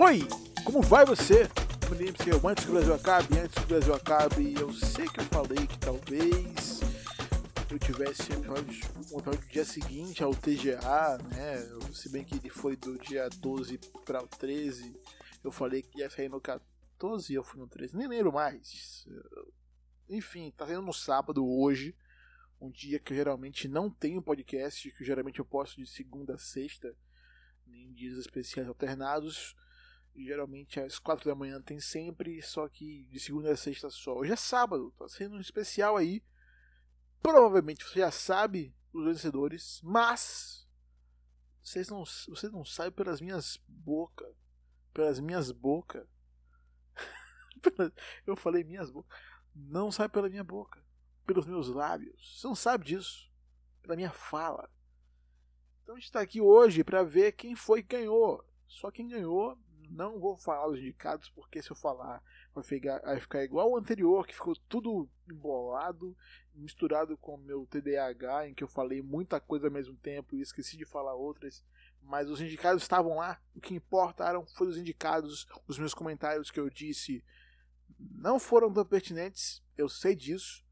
Oi, como vai você? Me lembro que antes que o Brasil acabe, antes que o Brasil acabe, eu sei que eu falei que talvez eu tivesse um episódio, do dia seguinte ao TGA, né? Se bem que ele foi do dia 12 para o 13, eu falei que ia sair no 14 e eu fui no 13, nem lembro mais. Enfim, tá saindo no sábado hoje, um dia que eu geralmente não tenho podcast, que geralmente eu posto de segunda a sexta, em dias especiais alternados. Geralmente às 4 da manhã tem sempre, só que de segunda a sexta só. Hoje é sábado, tá sendo um especial aí. Provavelmente você já sabe os vencedores, mas vocês não, vocês não sabem pelas minhas bocas. Pelas minhas bocas. Eu falei minhas bocas. Não sai pela minha boca. Pelos meus lábios. Você não sabe disso. Pela minha fala. Então a gente está aqui hoje para ver quem foi que ganhou. Só quem ganhou não vou falar os indicados, porque se eu falar vai ficar, vai ficar igual o anterior, que ficou tudo embolado, misturado com o meu TDAH, em que eu falei muita coisa ao mesmo tempo e esqueci de falar outras. Mas os indicados estavam lá, o que importaram foram os indicados, os meus comentários que eu disse não foram tão pertinentes, eu sei disso,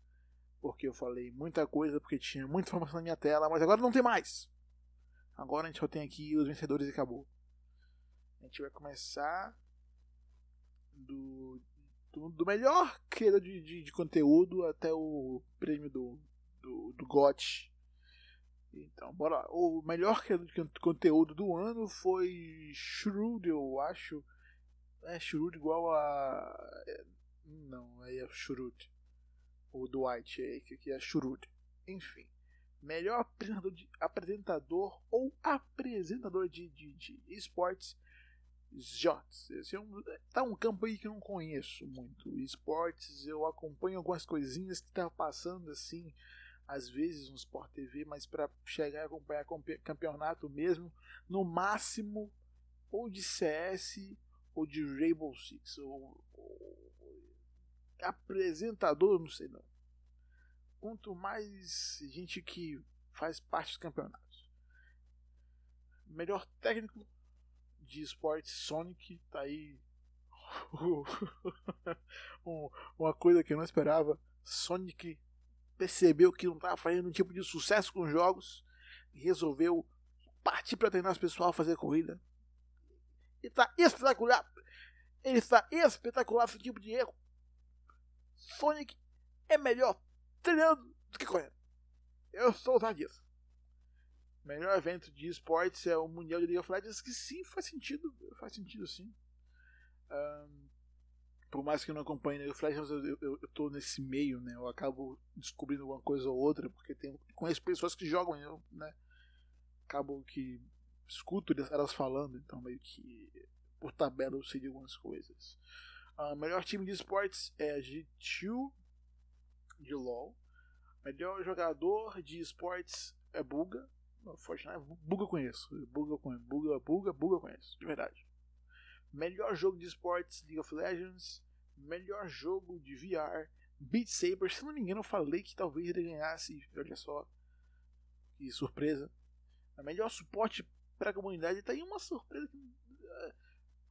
porque eu falei muita coisa, porque tinha muita informação na minha tela, mas agora não tem mais. Agora a gente só tem aqui os vencedores e acabou. A gente vai começar do, do, do melhor criador de, de, de, conteúdo até o prêmio do, do, do GOT. Então, bora lá. O melhor criador de conteúdo do ano foi Shrewd, eu acho. É Shrewd igual a. Não, aí é Shrewd. O Dwight aí, que é Shrewd. Enfim. Melhor apresentador, apresentador ou apresentador de, de, de esportes Jots. Esse é um, tá um campo aí que eu não conheço muito. Esportes, eu acompanho algumas coisinhas que tá passando assim, às vezes no Sport TV, mas para chegar a acompanhar campeonato mesmo, no máximo ou de CS ou de Rainbow Six. Ou, ou, apresentador, não sei não. Quanto mais gente que faz parte dos campeonatos. Melhor técnico de esportes Sonic, tá aí uma coisa que eu não esperava. Sonic percebeu que não estava fazendo um tipo de sucesso com os jogos e resolveu partir para treinar os pessoal a fazer corrida. E está espetacular! Ele está espetacular esse tipo de erro. Sonic é melhor treinando do que correndo. Eu sou usar disso melhor evento de esportes é o Mundial de League of Legends, que sim, faz sentido. Faz sentido sim. Um, por mais que eu não acompanhe League of Legends, eu, eu, eu, tô nesse meio, né? Eu acabo descobrindo alguma coisa ou outra, porque tem, conheço pessoas que jogam, eu, né? Acabo que escuto elas falando, então meio que por tabela eu sei de algumas coisas. Uh, melhor time de esportes é a G2 de LoL. Melhor jogador de esportes é Buga. Fortnite, Buga eu conheço. Buga conheço. Buga, Buga, Buga eu conheço. De verdade. Melhor jogo de esportes, League of Legends. Melhor jogo de VR, Beat Saber. Se não me engano, eu falei que talvez ele ganhasse. Olha só. Que surpresa. A melhor suporte para a comunidade tá aí uma surpresa. Eh,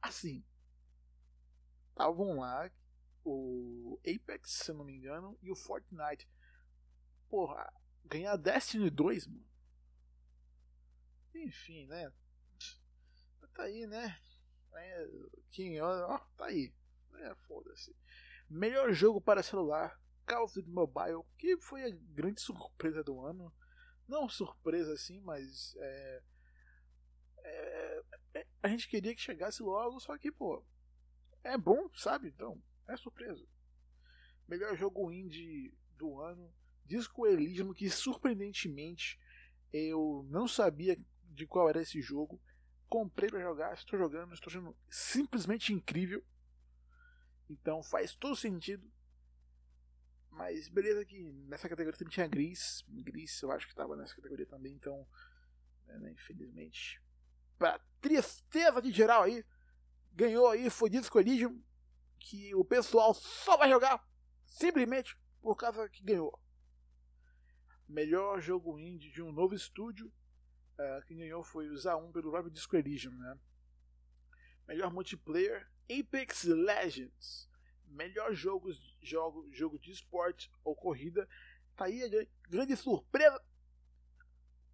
assim. Estavam lá o Apex, se não me engano, e o Fortnite. Porra, ganhar Destiny 2, mano. Enfim, né? Tá aí, né? King, ó, tá aí. É, foda-se. Melhor jogo para celular, Call of Duty Mobile, que foi a grande surpresa do ano. Não surpresa assim, mas é, é, é, a gente queria que chegasse logo, só que, pô, é bom, sabe? Então, é surpresa. Melhor jogo indie do ano, Disco Elysium, que surpreendentemente eu não sabia de qual era esse jogo. Comprei para jogar, estou jogando, estou sendo simplesmente incrível. Então faz todo sentido. Mas beleza que nessa categoria também tinha Gris. Gris eu acho que estava nessa categoria também, então. Né, infelizmente. Pra tristeza de geral aí. Ganhou aí, foi Disco Elysium. Que o pessoal só vai jogar simplesmente por causa que ganhou. Melhor jogo indie de um novo estúdio Uh, quem ganhou foi o Zaun pelo Rob Disco né? melhor multiplayer, Apex Legends, melhor jogo, jogo, jogo de esporte ou corrida. Tá aí a grande surpresa.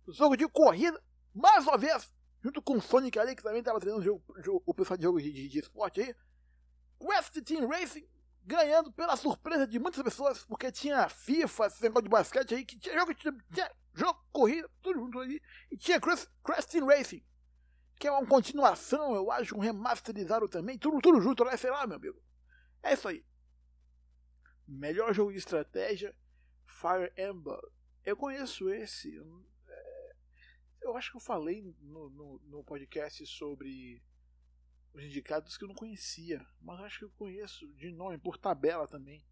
Jogo de corrida, mais uma vez, junto com o Sonic ali, que também estava treinando o, jogo, o pessoal de jogo de, de, de esporte aí. Quest Team Racing ganhando pela surpresa de muitas pessoas, porque tinha FIFA, esse negócio de basquete aí, que tinha jogo, tinha, tinha corrida, tudo junto ali, e tinha Quest Team Racing que é uma continuação, eu acho, um remasterizado também, tudo, tudo junto lá, sei lá, meu amigo. É isso aí. Melhor jogo de estratégia, Fire Emblem. Eu conheço esse. É, eu acho que eu falei no, no, no podcast sobre os indicados que eu não conhecia, mas acho que eu conheço de nome, por tabela também.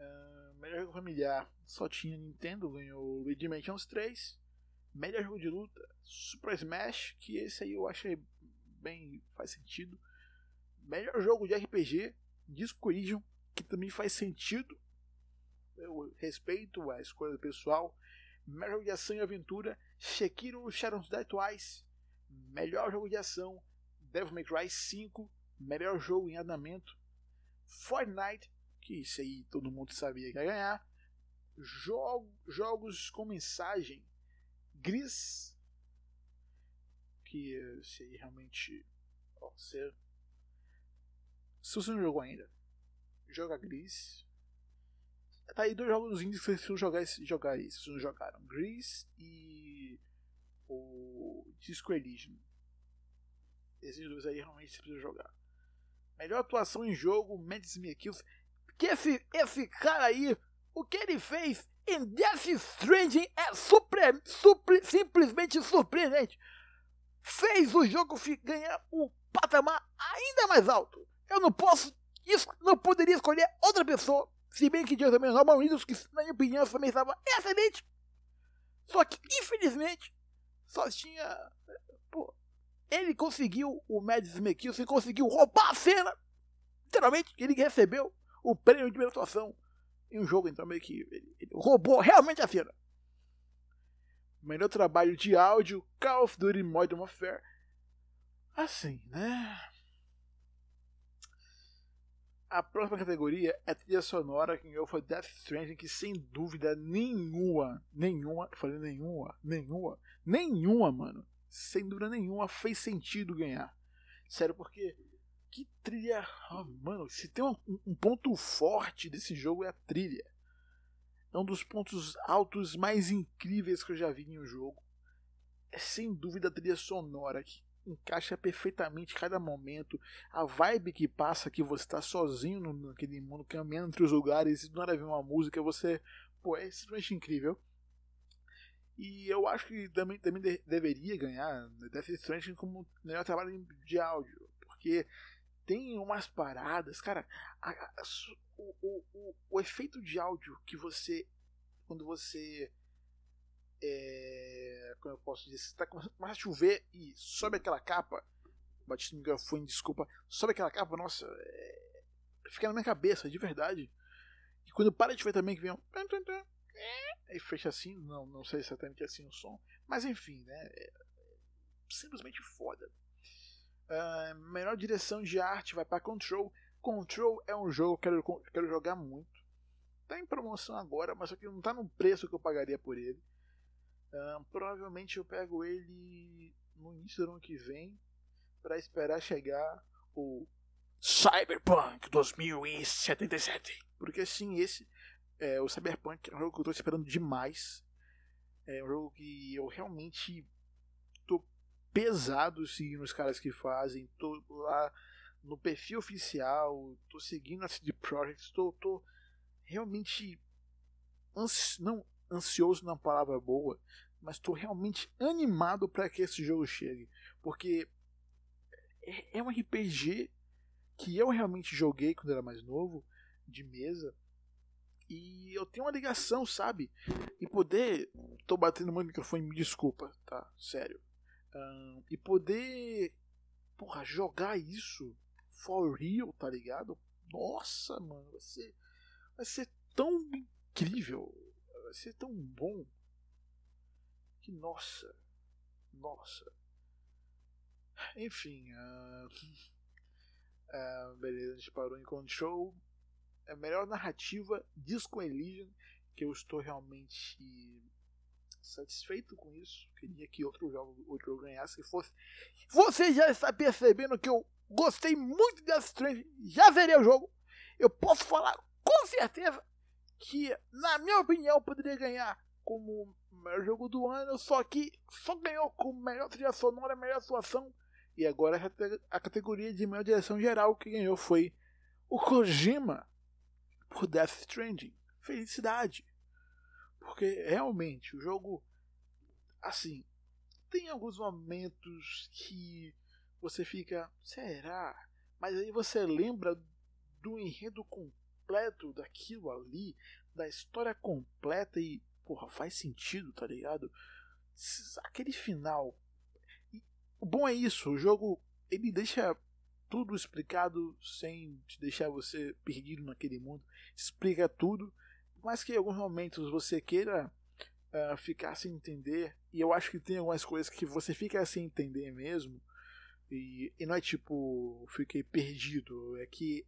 Uh, melhor jogo familiar, só tinha Nintendo, ganhou Luigi Mansions 3. Melhor jogo de luta, Super Smash, que esse aí eu achei bem. faz sentido. Melhor jogo de RPG, Disco Elysium, que também faz sentido. Eu respeito a escolha pessoal. Melhor jogo de ação e aventura, Sekiro Shadows Die Twice. Melhor jogo de ação, Devil May Cry 5. Melhor jogo em andamento, Fortnite, que isso aí todo mundo sabia que ia ganhar. Jogo, jogos com mensagem, Gris, que se realmente. Ó, se, se você não jogou ainda, joga Gris. Tá aí dois jogos indies que vocês jogar, jogar aí, se vocês não jogaram: Gris e o Disco Elysium. Esses dois aí realmente você precisa jogar. Melhor atuação em jogo: Mads Mikkelsen. Que esse, esse cara aí, o que ele fez em Death Stranding é super, super, simplesmente surpreendente. Fez o jogo ganhar um patamar ainda mais alto. Eu não posso, não poderia escolher outra pessoa, se bem que Deus também Norman Reedus, que na minha opinião também estava excelente. Só que, infelizmente, só tinha. Pô, ele conseguiu, o Mads Mikkelsen conseguiu roubar a cena. Literalmente, ele recebeu o prêmio de melhor atuação em um jogo, então meio que ele, ele roubou realmente a cena. Melhor trabalho de áudio, Call of Duty Modern Warfare. Assim, né? A próxima categoria é trilha sonora, que ganhou foi Death Stranding, que sem dúvida nenhuma, nenhuma, eu falei nenhuma, nenhuma, nenhuma, mano, sem dúvida nenhuma fez sentido ganhar. Sério, porque que trilha. Oh, mano, se tem um, um, ponto forte desse jogo é a trilha. É um dos pontos altos mais incríveis que eu já vi em um jogo. É sem dúvida a trilha sonora que encaixa perfeitamente cada momento. A vibe que passa que você está sozinho naquele mundo, caminhando entre os lugares e do nada vem uma música, você. Pô, é simplesmente incrível. E eu acho que também, também de, deveria ganhar Death Stranding como melhor trabalho de áudio. Porque tem umas paradas, cara. A, a, o, o, o, o, efeito de áudio que você. Quando você. É, como eu posso dizer? Você tá começando a chover e sobe aquela capa. Bati no microfone, desculpa. Sobe aquela capa, nossa. É, fica na minha cabeça, de verdade. E quando para de ver também que vem um. Aí fecha assim, não, não sei exatamente assim o som. Mas enfim, né? É, é simplesmente foda. Uh, melhor direção de arte vai para Control. Control é um jogo que eu quero, quero jogar muito. Tá em promoção agora, mas só que não tá no preço que eu pagaria por ele. Uh, provavelmente eu pego ele no início do ano que vem para esperar chegar o Cyberpunk 2077. Porque sim, esse é, o Cyberpunk é um jogo que eu tô esperando demais. É um jogo que eu realmente pesado seguindo os caras que fazem. Tô lá no perfil oficial, tô seguindo a CD Projekt, tô, tô realmente ansi não ansioso na palavra boa, mas tô realmente animado para que esse jogo chegue, porque é, é um RPG que eu realmente joguei quando era mais novo, de mesa, e eu tenho uma ligação, sabe? E poder. Tô batendo no microfone, me desculpa, tá? Sério e poder porra, jogar isso for real, tá ligado? Nossa, mano, vai ser, vai ser tão incrível, vai ser tão bom que nossa, nossa. Enfim, uh, uh, beleza, a gente parou em Control. É a melhor narrativa, Disco Elysium, que eu estou realmente satisfeito com isso. Queria que outro jogo, outro jogo ganhasse. Fosse. Você já está percebendo que eu gostei muito de Death Stranding, já zerei o jogo. Eu posso falar com certeza que, na minha opinião, poderia ganhar como melhor jogo do ano, só que só ganhou como melhor trilha sonora, melhor atuação. E agora a categoria de melhor direção geral que ganhou foi o Kojima por Death Stranding. Felicidade. Porque realmente o jogo assim tem alguns momentos que você fica, será? Mas aí você lembra do enredo completo daquilo ali, da história completa e porra, faz sentido, tá ligado? Aquele final. o bom é isso, o jogo ele deixa tudo explicado sem te deixar você perdido naquele mundo. Explica tudo, mas que em alguns momentos você queira uh, ficar sem entender. E eu acho que tem algumas coisas que você fica sem entender mesmo. E, e não é tipo, fiquei perdido. É que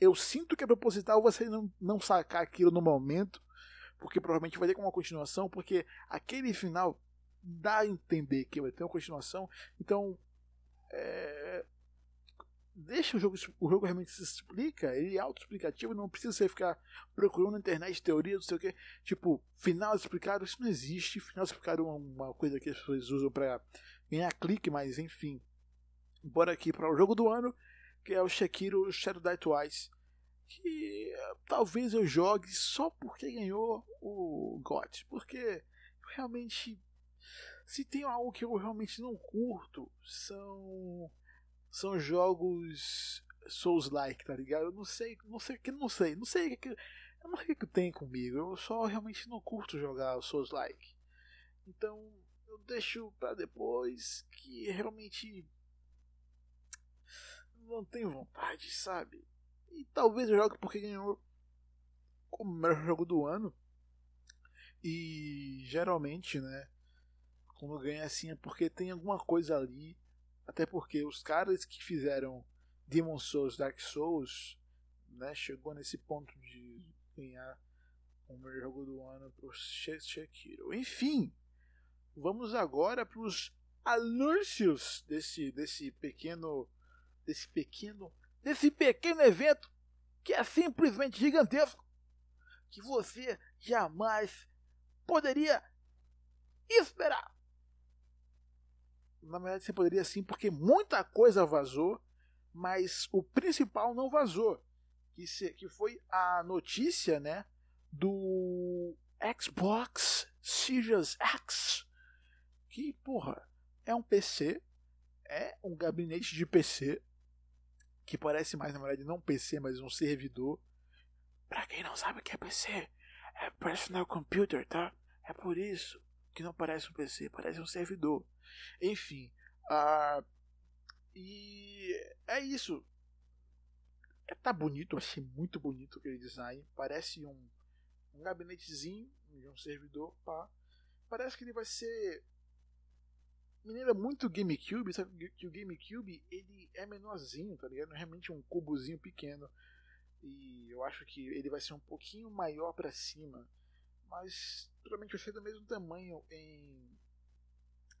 eu sinto que é proposital você não, não sacar aquilo no momento porque provavelmente vai ter uma continuação, porque aquele final dá a entender que vai ter uma continuação. Então, é, deixa o jogo, o jogo realmente se explica, ele é autoexplicativo, não precisa você ficar procurando na internet teoria, não sei o que. Tipo, final explicado, isso não existe. Final explicado é uma coisa que as pessoas usam para ganhar clique, mas enfim. Bora aqui para o jogo do ano, que é o Shakiro Shadow Die Twice que talvez eu jogue só porque ganhou o GOT. Porque realmente, se tem algo que eu realmente não curto, são são jogos Souls-like, tá ligado? Eu não sei, não sei que não sei, não sei que eu não sei o que tem comigo. Eu só realmente não curto jogar Souls-like. Então, eu deixo para depois que realmente não tenho vontade, sabe? E talvez eu jogue porque ganhou como melhor jogo do ano. E geralmente, né? Quando ganha assim é porque tem alguma coisa ali. Até porque os caras que fizeram Demon Souls, Dark Souls, né? Chegou nesse ponto de ganhar o melhor jogo do ano pro Shekiro. Enfim, vamos agora para os anúncios desse, desse pequeno desse pequeno desse pequeno evento que é simplesmente gigantesco, que você jamais poderia esperar. Na verdade, você poderia sim, porque muita coisa vazou, mas o principal não vazou, que, se, que foi a notícia, né, do Xbox Series X, que, porra, é um PC, é um gabinete de PC, que parece mais, na verdade, não PC, mas um servidor. Pra quem não sabe o que é PC, é Personal Computer, tá? É por isso que não parece um PC, parece um servidor. Enfim, uh, e é isso. É, tá bonito, achei muito bonito aquele design. Parece um, um gabinetezinho de um servidor. Pá. Parece que ele vai ser me lembra muito GameCube, sabe que o GameCube ele é menorzinho, tá ligado? É realmente um cubozinho pequeno. E eu acho que ele vai ser um pouquinho maior para cima, mas provavelmente vai ser do mesmo tamanho em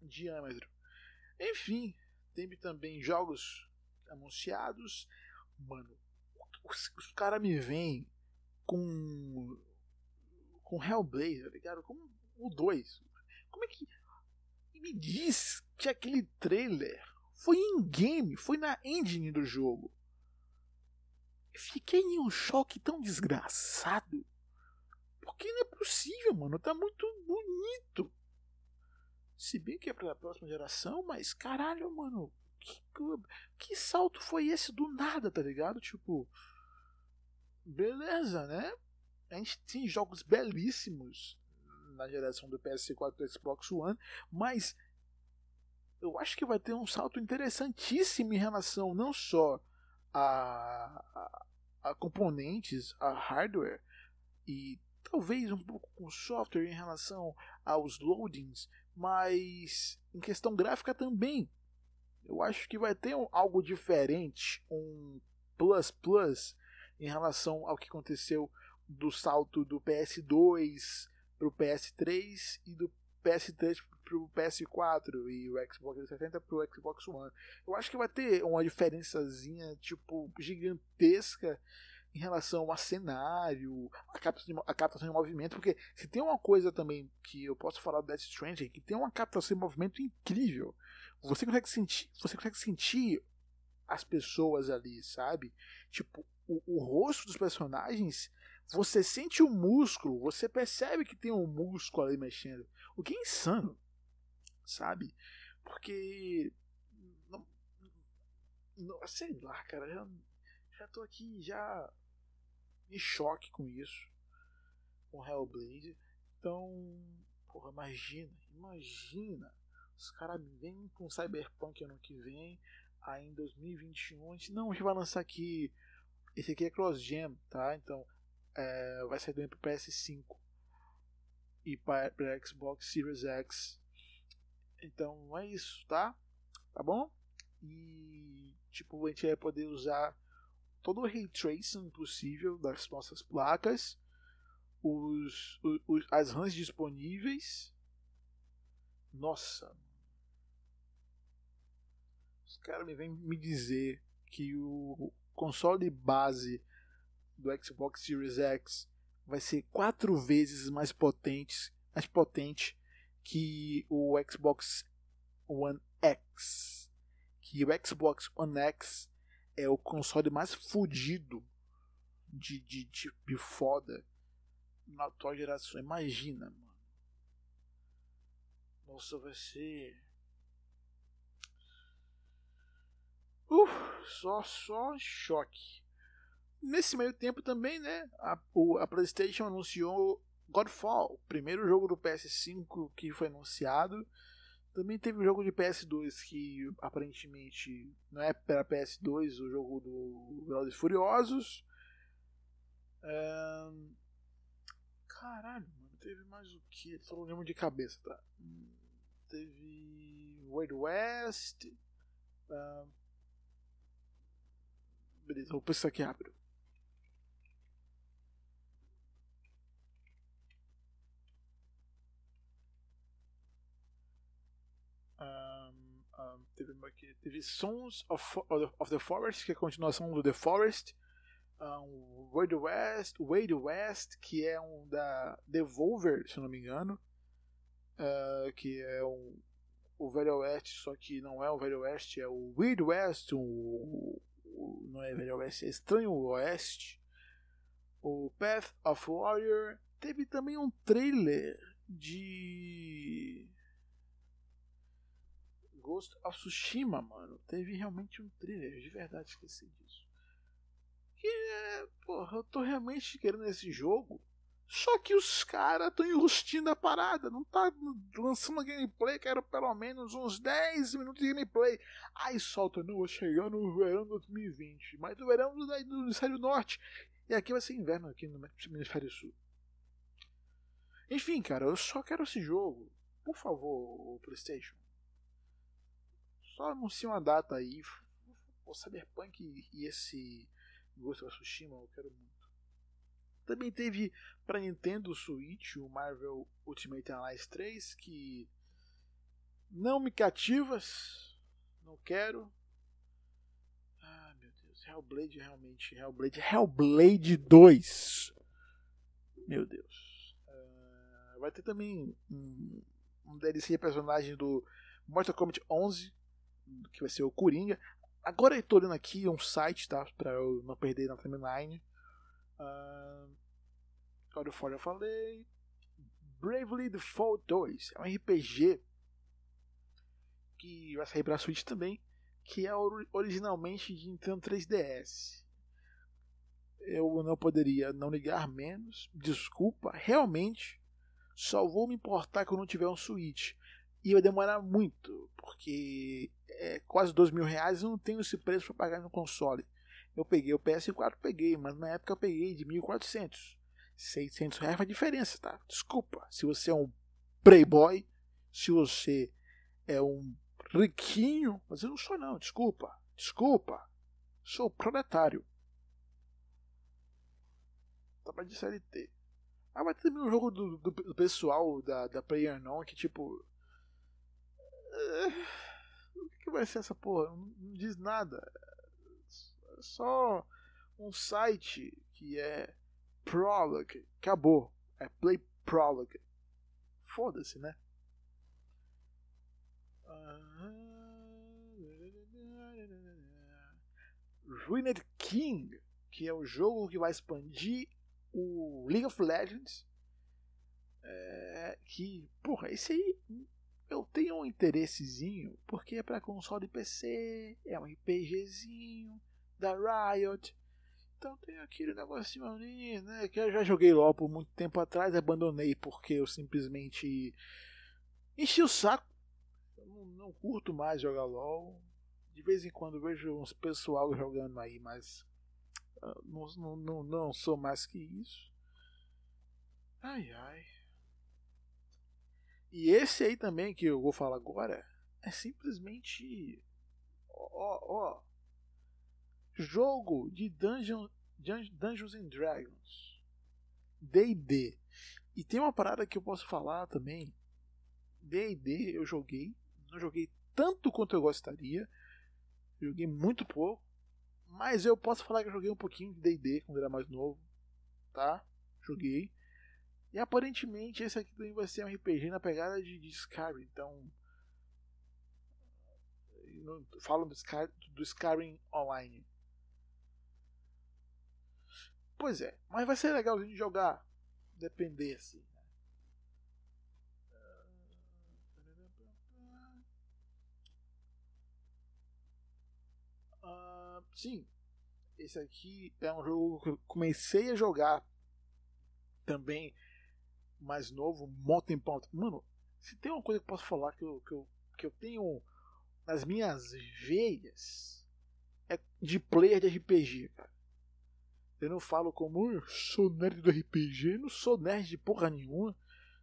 diâmetro. Enfim, teve também jogos anunciados. Mano, os, os caras me vêm com com Hellblade, tá ligado? Como o 2. Como é que me diz que aquele trailer foi em game, foi na engine do jogo. Fiquei em um choque tão desgraçado. Porque não é possível, mano. Tá muito bonito. Se bem que é pra próxima geração, mas caralho, mano. Que, que salto foi esse do nada, tá ligado? Tipo. Beleza, né? A gente tem jogos belíssimos na geração do PS4 e do Xbox One, mas eu acho que vai ter um salto interessantíssimo em relação não só a, a, a componentes, a hardware e talvez um pouco com software em relação aos loadings, mas em questão gráfica também. Eu acho que vai ter um, algo diferente, um plus plus em relação ao que aconteceu do salto do PS2 para o PS3 e do PS3 para o PS4 e o Xbox 360 para o Xbox One. Eu acho que vai ter uma diferençazinha tipo gigantesca em relação a cenário, a captação, de, a captação de movimento, porque se tem uma coisa também que eu posso falar do Death Stranding, que tem uma captação de movimento incrível. Você consegue sentir, você consegue sentir as pessoas ali, sabe? Tipo, o, o rosto dos personagens, você sente o músculo, você percebe que tem um músculo ali mexendo. O que é insano, sabe? Porque. Sei lá, cara. Já, tô aqui já em choque com isso. Com Hellblade. Então. Porra, imagina. Imagina. Os caras vêm com Cyberpunk ano que vem. Aí em 2021. A gente, não, a gente vai lançar aqui esse aqui é cross-gen, tá? Então é, vai sair também pro PS5 e para Xbox Series X. Então é isso, tá? Tá bom? E tipo, a gente vai poder usar todo o ray tracing possível das nossas placas, os, os as RAMs disponíveis. Nossa, os caras me vêm me dizer que o console base do Xbox Series X vai ser quatro vezes mais potente, mais potente que o Xbox One X. Que o Xbox One X é o console mais fodido de, de, de, de foda na atual geração. Imagina, mano. Nossa, vai ser Uh, só, só choque. Nesse meio tempo também, né, a, a PlayStation anunciou Godfall, o primeiro jogo do PS5 que foi anunciado. Também teve o jogo de PS2 que aparentemente não é para PS2, o jogo do Velozes Furiosos. Um... Caralho, mano, teve mais o que? Só não lembro de cabeça, tá? Teve Wild West. Um... Beleza, vou isso aqui rápido. Um, um, teve, teve Sons of, of the Forest, que é a continuação do The Forest. Um, Wild West, Wade West, que é um da Devolver, se eu não me engano. Uh, que é um, o Velho Oeste, só que não é o Velho Oeste, é o Weird West, um, não é Velho Oeste, é Estranho Oeste. O Path of Warrior teve também um trailer de Ghost of Tsushima, mano. Teve realmente um trailer, de verdade esqueci disso. Que é, porra, eu tô realmente querendo esse jogo. Só que os caras estão enrustindo a parada, não tá lançando gameplay, quero pelo menos uns 10 minutos de gameplay. Aí solta, não, vou chegar no verão de 2020, mas no verão do, do hemisfério norte. E aqui vai ser inverno aqui no hemisfério sul. Enfim, cara, eu só quero esse jogo. Por favor, PlayStation. Só anuncie uma data aí. O Cyberpunk e esse Ghost of Tsushima eu quero muito. Também teve para Nintendo Switch o Marvel Ultimate Alliance 3, que não me cativas, não quero. Ah, meu Deus, Hellblade realmente, Hellblade, Hellblade 2. Meu Deus. Uh, vai ter também um, um DLC personagem do Mortal Kombat 11, que vai ser o Coringa. Agora eu tô olhando aqui um site, tá? Pra eu não perder na timeline. Uh, God eu falei. Bravely Default 2 é um RPG que vai sair para Switch também, que é originalmente de Nintendo 3DS. Eu não poderia não ligar menos, desculpa, realmente só vou me importar quando não tiver um Switch. E vai demorar muito, porque é quase dois mil reais não tenho esse preço para pagar no console. Eu peguei o PS4, peguei, mas na época eu peguei de 1.400. 600 reais faz diferença, tá? Desculpa. Se você é um playboy, se você é um riquinho, mas eu não sou não, desculpa, desculpa. Sou proletário. Trabalho de CLT. Ah, ter também um jogo do, do, do pessoal da, da Player Non que tipo. Uh, o que vai ser essa porra? Não, não diz nada. É só um site que é Prologue. Acabou. É Play Prologue. Foda-se, né? Ruined King, que é o jogo que vai expandir o League of Legends. É, que, porra, esse aí eu tenho um interessezinho, porque é para console PC, é um RPGzinho da Riot. Então tem aquele negocinho ali, né? Que eu já joguei LOL por muito tempo atrás, abandonei porque eu simplesmente enchi o saco. Eu não, não curto mais jogar LOL. De vez em quando vejo uns pessoal jogando aí, mas uh, não, não, não sou mais que isso. Ai ai. E esse aí também que eu vou falar agora é simplesmente. Ó, ó. Jogo de Dungeon, Dungeons and Dragons. DD. E tem uma parada que eu posso falar também. DD eu joguei. Não joguei tanto quanto eu gostaria. Joguei muito pouco. Mas eu posso falar que eu joguei um pouquinho de DD quando era mais novo. Tá? Joguei. E aparentemente esse aqui também vai ser um RPG na pegada de, de Skyrim. Então. Falam do, Sky, do Skyrim Online. Pois é, mas vai ser legalzinho de jogar. Depender assim. Uh, sim, esse aqui é um jogo que eu comecei a jogar também mais novo, Mountain Point. Mano, se tem uma coisa que eu posso falar que eu, que eu, que eu tenho nas minhas veias é de player de RPG, cara. Eu não falo como eu sou nerd do RPG, não sou nerd de porra nenhuma.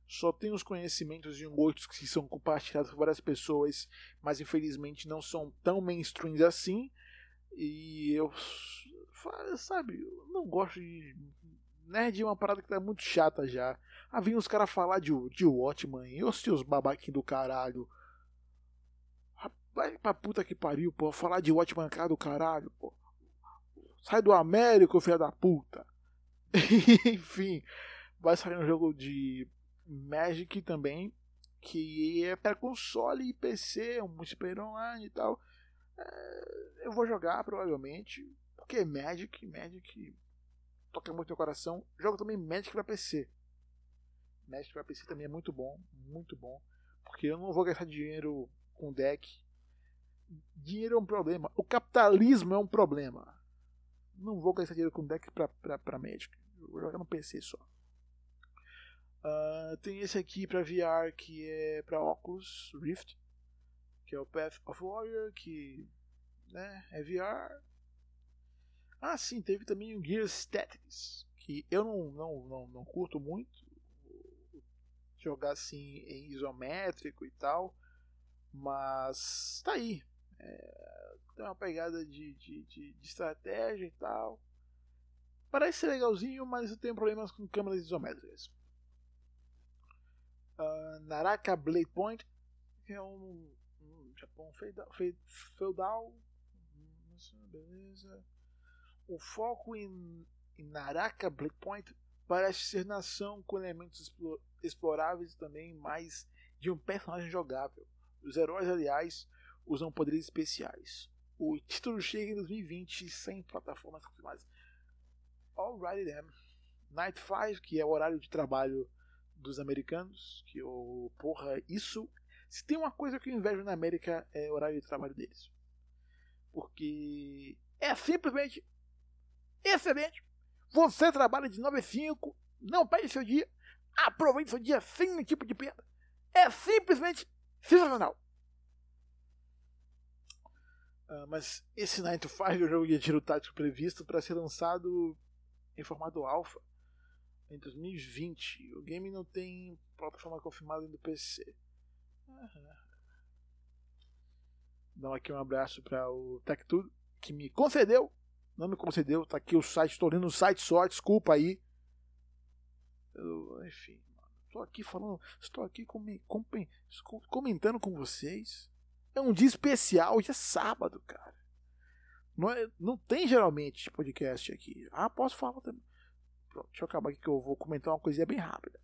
Só tenho os conhecimentos de um outros que são compartilhados por várias pessoas, mas infelizmente não são tão mainstreams assim. E eu, sabe, eu não gosto de. Nerd é uma parada que tá muito chata já. Ah, vinha os caras falar de, de Watchman, e os seus babaquinhos do caralho. Vai pra puta que pariu, pô. Falar de Watchman cara do caralho, pô. Sai do Américo, filho da puta. Enfim, vai sair um jogo de Magic também, que é para console e PC, um multiplayer online e tal. É, eu vou jogar provavelmente, porque Magic, Magic toca muito no coração. Jogo também Magic para PC. Magic para PC também é muito bom, muito bom, porque eu não vou gastar dinheiro com deck. Dinheiro é um problema. O capitalismo é um problema. Não vou gastar dinheiro com deck pra, pra, pra Magic. Vou jogar no PC só. Uh, tem esse aqui para VR que é para Oculus Rift, que é o Path of Warrior, que né, é VR. Ah, sim, teve também o Gears Tactics, que eu não, não, não, não curto muito jogar assim em isométrico e tal, mas tá aí. É, tem uma pegada de, de, de, de, estratégia e tal. Parece ser legalzinho, mas eu tenho problemas com câmeras isométricas. Uh, Naraka Blade Point, é um, um Japão feudal, feudal. Beleza. O foco em, em Naraka Blade Point parece ser nação com elementos exploráveis também, mais de um personagem jogável. Os heróis, aliás, usam poderes especiais. O título chega em 2020 sem plataformas confirmadas. Alrighty then. Night 5, que é o horário de trabalho dos americanos, que o porra, isso se tem uma coisa que eu invejo na América é o horário de trabalho deles. Porque é simplesmente excelente. Você trabalha de 9 a 5, não perde seu dia, aproveite seu dia sem nenhum tipo de perda. É simplesmente sensacional. Uh, mas esse 9 to 5 é o jogo de tiro tático previsto para ser lançado em formato alfa em 2020. O game não tem plataforma confirmada no PC. Uhum. Dar aqui um abraço para o Tech Tudo, que me concedeu. Não me concedeu, tá aqui o site, estou lendo o site só, desculpa aí. Eu, enfim, estou aqui falando, estou aqui com, com, comentando com vocês. É um dia especial, hoje é sábado, cara. Não, é, não tem geralmente podcast aqui. Ah, posso falar também. Pronto, deixa eu acabar aqui que eu vou comentar uma coisinha bem rápida.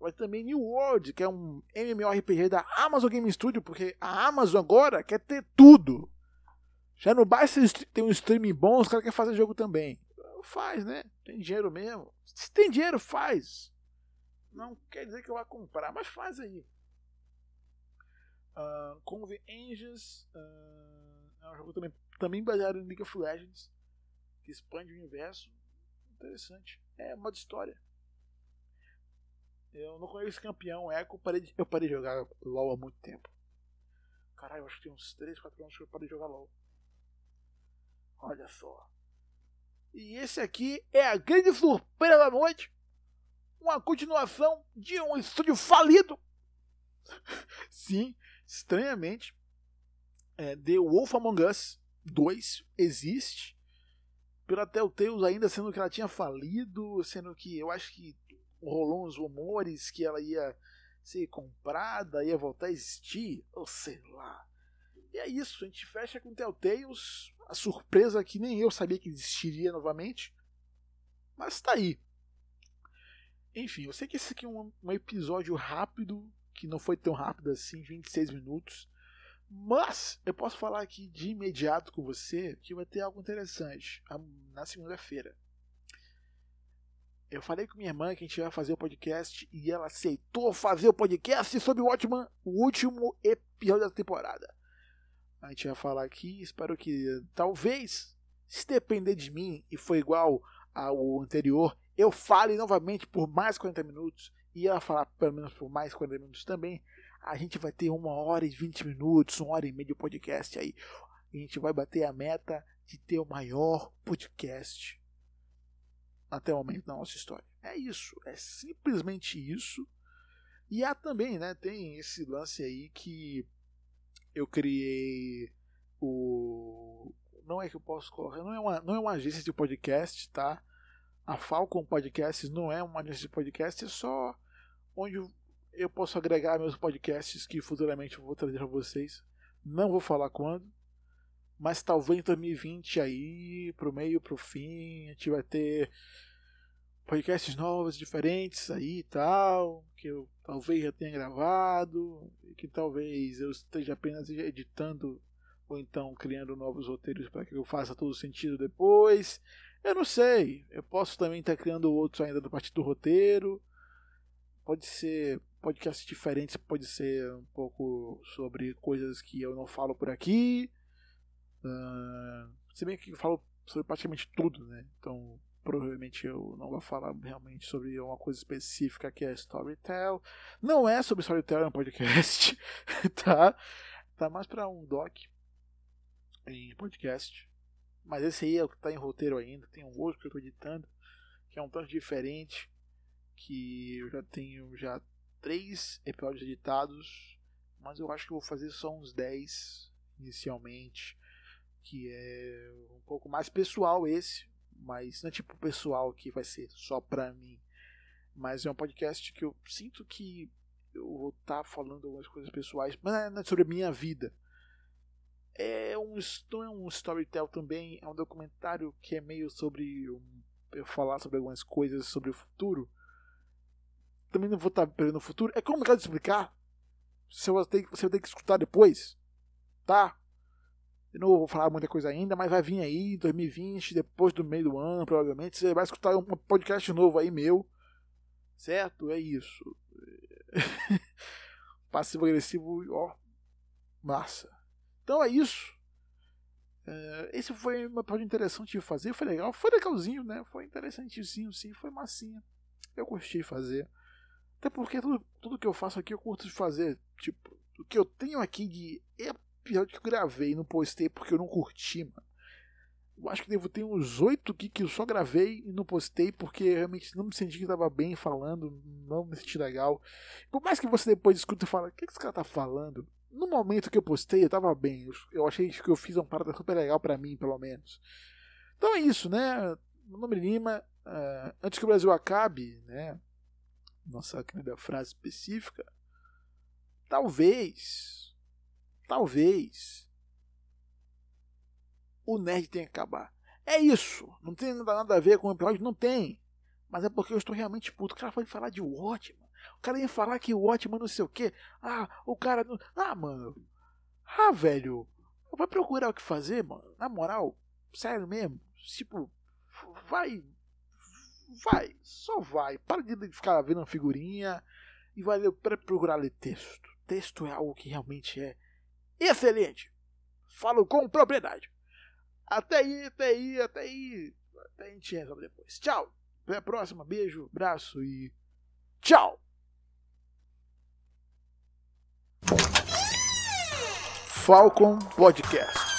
Vai também New World, que é um MMORPG da Amazon Game Studio, porque a Amazon agora quer ter tudo. Já não basta ter um streaming bom, os caras querem fazer jogo também. Faz, né? Tem dinheiro mesmo. Se tem dinheiro, faz. Não quer dizer que eu vá comprar, mas faz aí. Uh, Conve Angels uh, é um jogo também, também baseado em League of Legends, que expande o universo. Interessante. É uma história. Eu não conheço campeão Echo, parei de, eu parei de jogar LOL há muito tempo. Caralho, acho que tem uns 3, 4 anos que eu parei de jogar LOL. Olha só. E esse aqui é a grande surpresa da noite. Uma continuação de um estúdio falido. Sim, estranhamente. É, The Wolf Among Us 2 existe. Pela Telltale ainda sendo que ela tinha falido, sendo que eu acho que rolou uns rumores que ela ia ser comprada, ia voltar a existir, ou sei lá. E é isso, a gente fecha com Telltales, a surpresa que nem eu sabia que existiria novamente, mas tá aí. Enfim, eu sei que esse aqui é um, um episódio rápido, que não foi tão rápido assim, 26 minutos, mas eu posso falar aqui de imediato com você que vai ter algo interessante na segunda-feira. Eu falei com minha irmã que a gente ia fazer o podcast e ela aceitou fazer o podcast sobre o Watchman, o último episódio da temporada. A gente vai falar aqui, espero que talvez, se depender de mim e for igual ao anterior, eu fale novamente por mais 40 minutos e ela falar pelo menos por mais 40 minutos também. A gente vai ter uma hora e 20 minutos, uma hora e meia de podcast aí. A gente vai bater a meta de ter o maior podcast até o momento da nossa história. É isso, é simplesmente isso. E há também, né, tem esse lance aí que eu criei o não é que eu posso correr, não é uma, não é uma agência de podcast, tá? A Falcon Podcasts não é uma agência de podcast, é só onde eu posso agregar meus podcasts que futuramente eu vou trazer para vocês. Não vou falar quando, mas talvez em 2020 aí, pro meio, pro fim, a gente vai ter podcasts novos, diferentes aí e tal, que eu talvez já tenha gravado, que talvez eu esteja apenas editando ou então criando novos roteiros para que eu faça todo sentido depois. Eu não sei. Eu posso também estar criando outros ainda do partir do roteiro. Pode ser podcasts diferentes, pode ser um pouco sobre coisas que eu não falo por aqui. Uh, se bem que eu falo sobre praticamente tudo, né? Então provavelmente eu não vou falar realmente sobre uma coisa específica que é Storytel. Não é sobre Storytel, é um podcast, tá? Tá mais para um doc em podcast. Mas esse aí é o que tá em roteiro ainda. Tem um outro que eu tô editando, que é um tanto diferente, que eu já tenho já três episódios editados, mas eu acho que vou fazer só uns 10 inicialmente, que é um pouco mais pessoal esse, mas não é tipo pessoal que vai ser só pra mim. Mas é um podcast que eu sinto que eu vou estar tá falando algumas coisas pessoais, mas não é sobre a minha vida. É um, não é um storytell também, é um documentário que é meio sobre um, eu falar sobre algumas coisas sobre o futuro. Também não vou estar tá perdendo o futuro. É complicado de explicar. Você vai, ter, você vai ter que escutar depois. Tá? Eu não vou falar muita coisa ainda, mas vai vir aí 2020, depois do meio do ano, provavelmente. Você vai escutar um podcast novo aí meu. Certo? É isso. Passivo agressivo, ó. Massa. Então é isso. É, esse foi uma parte interessante de fazer. Foi legal. Foi legalzinho, né? Foi interessantezinho, sim. Foi massinha. Eu curti de fazer. Até porque tudo, tudo que eu faço aqui eu curto de fazer. Tipo, o que eu tenho aqui de episódio que eu gravei e não postei porque eu não curti, mano. Eu acho que devo ter uns oito que eu só gravei e não postei porque realmente não me senti que estava bem falando, não me senti legal. Por mais que você depois escuta e fala, o que, que esse cara tá falando? no momento que eu postei, eu tava bem. Eu achei que eu fiz uma parada super legal para mim, pelo menos. Então é isso, né? Meu nome é Lima. Uh, antes que o Brasil acabe, né? Nossa querida frase específica. Talvez. Talvez. O nerd tenha que acabar. É isso. Não tem nada a ver com o episódio? Não tem. Mas é porque eu estou realmente puto. O cara foi falar de Watchman. O cara ia falar que o Watchman não sei o quê. Ah, o cara. Não... Ah, mano. Ah, velho. Vai procurar o que fazer, mano. Na moral. Sério mesmo. Tipo. Vai. Vai. Só vai. Para de ficar vendo figurinha. E vai procurar ler texto. Texto é algo que realmente é excelente. Falo com propriedade. Até aí, até aí, até aí. Até a gente entra depois. Tchau. Até a próxima. Beijo, abraço e tchau. Falcon Podcast.